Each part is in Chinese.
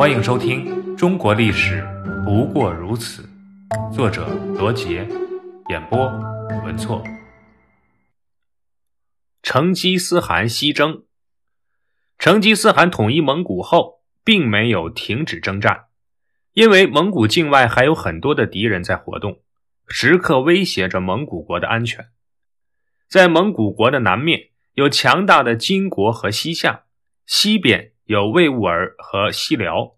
欢迎收听《中国历史不过如此》，作者罗杰，演播文措。成吉思汗西征。成吉思汗统一蒙古后，并没有停止征战，因为蒙古境外还有很多的敌人在活动，时刻威胁着蒙古国的安全。在蒙古国的南面有强大的金国和西夏，西边有魏兀儿和西辽。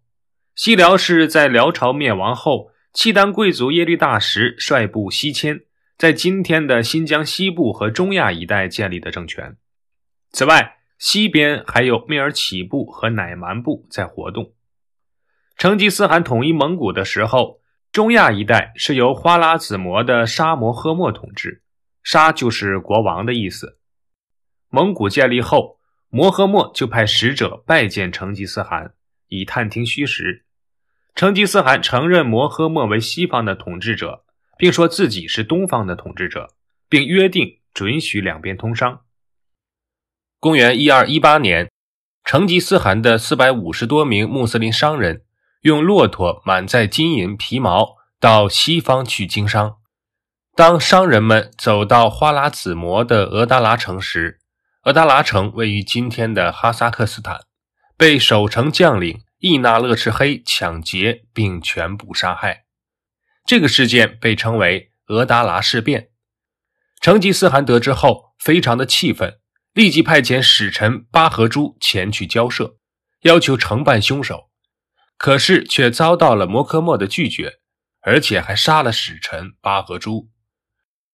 西辽是在辽朝灭亡后，契丹贵族耶律大石率部西迁，在今天的新疆西部和中亚一带建立的政权。此外，西边还有蔑尔乞部和乃蛮部在活动。成吉思汗统一蒙古的时候，中亚一带是由花剌子模的沙摩诃末统治，沙就是国王的意思。蒙古建立后，摩诃末就派使者拜见成吉思汗，以探听虚实。成吉思汗承认摩诃末为西方的统治者，并说自己是东方的统治者，并约定准许两边通商。公元一二一八年，成吉思汗的四百五十多名穆斯林商人用骆驼满载金银皮毛到西方去经商。当商人们走到花剌子模的额达拉城时，额达拉城位于今天的哈萨克斯坦，被守城将领易那勒赤黑抢劫并全部杀害。这个事件被称为额达拉事变。成吉思汗得知后，非常的气愤。立即派遣使臣巴合珠前去交涉，要求惩办凶手，可是却遭到了摩诃末的拒绝，而且还杀了使臣巴合珠。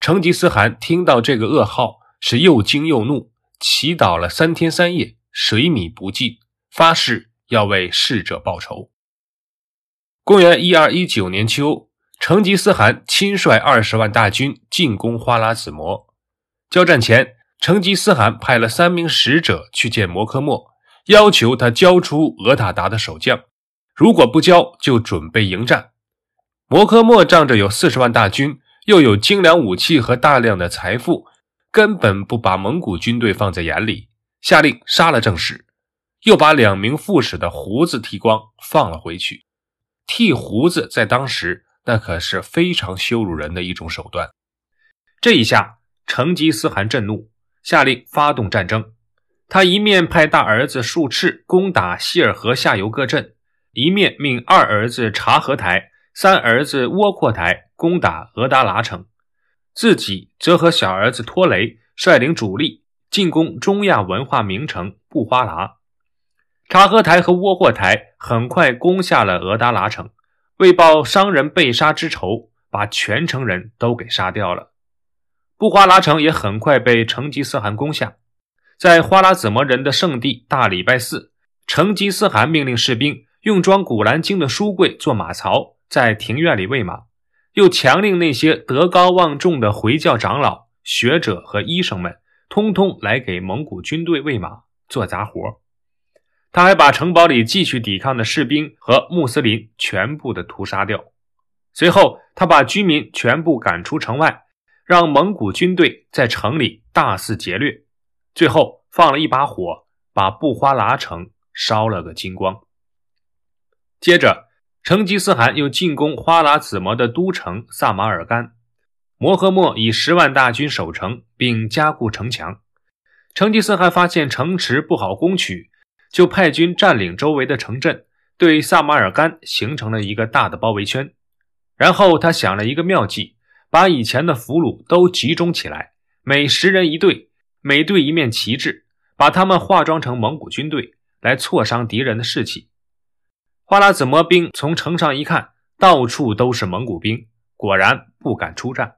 成吉思汗听到这个噩耗，是又惊又怒，祈祷了三天三夜，水米不进，发誓要为逝者报仇。公元一二一九年秋，成吉思汗亲率二十万大军进攻花剌子模，交战前。成吉思汗派了三名使者去见摩诃末，要求他交出额塔达的守将，如果不交，就准备迎战。摩诃末仗着有四十万大军，又有精良武器和大量的财富，根本不把蒙古军队放在眼里，下令杀了正使，又把两名副使的胡子剃光，放了回去。剃胡子在当时那可是非常羞辱人的一种手段。这一下，成吉思汗震怒。下令发动战争，他一面派大儿子术赤攻打希尔河下游各镇，一面命二儿子察合台、三儿子窝阔台攻打额达拉城，自己则和小儿子托雷率领主力进攻中亚文化名城布花拉。察合台和窝阔台很快攻下了额达拉城，为报商人被杀之仇，把全城人都给杀掉了。布花拉城也很快被成吉思汗攻下，在花剌子模人的圣地大礼拜寺，成吉思汗命令士兵用装《古兰经》的书柜做马槽，在庭院里喂马，又强令那些德高望重的回教长老、学者和医生们，通通来给蒙古军队喂马做杂活。他还把城堡里继续抵抗的士兵和穆斯林全部的屠杀掉。随后，他把居民全部赶出城外。让蒙古军队在城里大肆劫掠，最后放了一把火，把布花剌城烧了个精光。接着，成吉思汗又进攻花剌子模的都城萨马尔干，摩诃末以十万大军守城，并加固城墙。成吉思汗发现城池不好攻取，就派军占领周围的城镇，对萨马尔干形成了一个大的包围圈。然后他想了一个妙计。把以前的俘虏都集中起来，每十人一队，每队一面旗帜，把他们化妆成蒙古军队，来挫伤敌人的士气。花剌子模兵从城上一看，到处都是蒙古兵，果然不敢出战。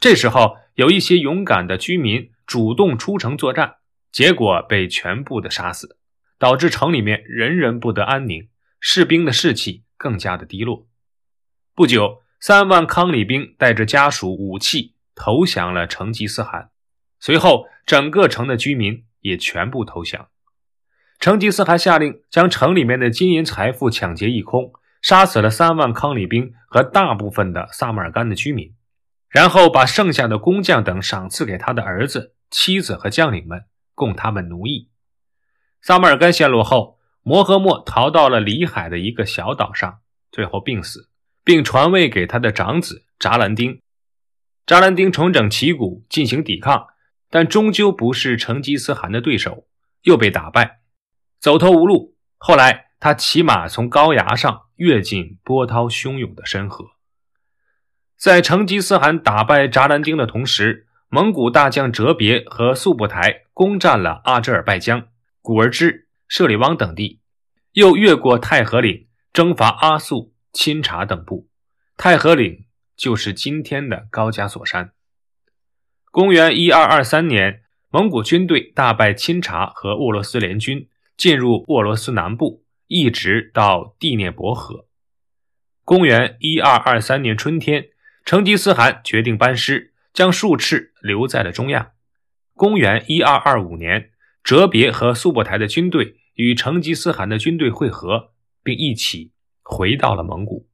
这时候，有一些勇敢的居民主动出城作战，结果被全部的杀死，导致城里面人人不得安宁，士兵的士气更加的低落。不久。三万康里兵带着家属、武器投降了成吉思汗，随后整个城的居民也全部投降。成吉思汗下令将城里面的金银财富抢劫一空，杀死了三万康里兵和大部分的萨马尔干的居民，然后把剩下的工匠等赏赐给他的儿子、妻子和将领们，供他们奴役。萨马尔干陷落后，摩诃末逃到了里海的一个小岛上，最后病死，并传位给他的长子扎兰丁。扎兰丁重整旗鼓进行抵抗，但终究不是成吉思汗的对手，又被打败，走投无路。后来他骑马从高崖上跃进波涛汹涌的深河。在成吉思汗打败扎兰丁的同时，蒙古大将哲别和速不台攻占了阿扎尔拜疆、古尔支。舍里汪等地，又越过太和岭，征伐阿速、钦察等部。太和岭就是今天的高加索山。公元一二二三年，蒙古军队大败钦察和沃罗斯联军，进入沃罗斯南部，一直到第聂伯河。公元一二二三年春天，成吉思汗决定班师，将术赤留在了中亚。公元一二二五年，哲别和速不台的军队。与成吉思汗的军队会合，并一起回到了蒙古。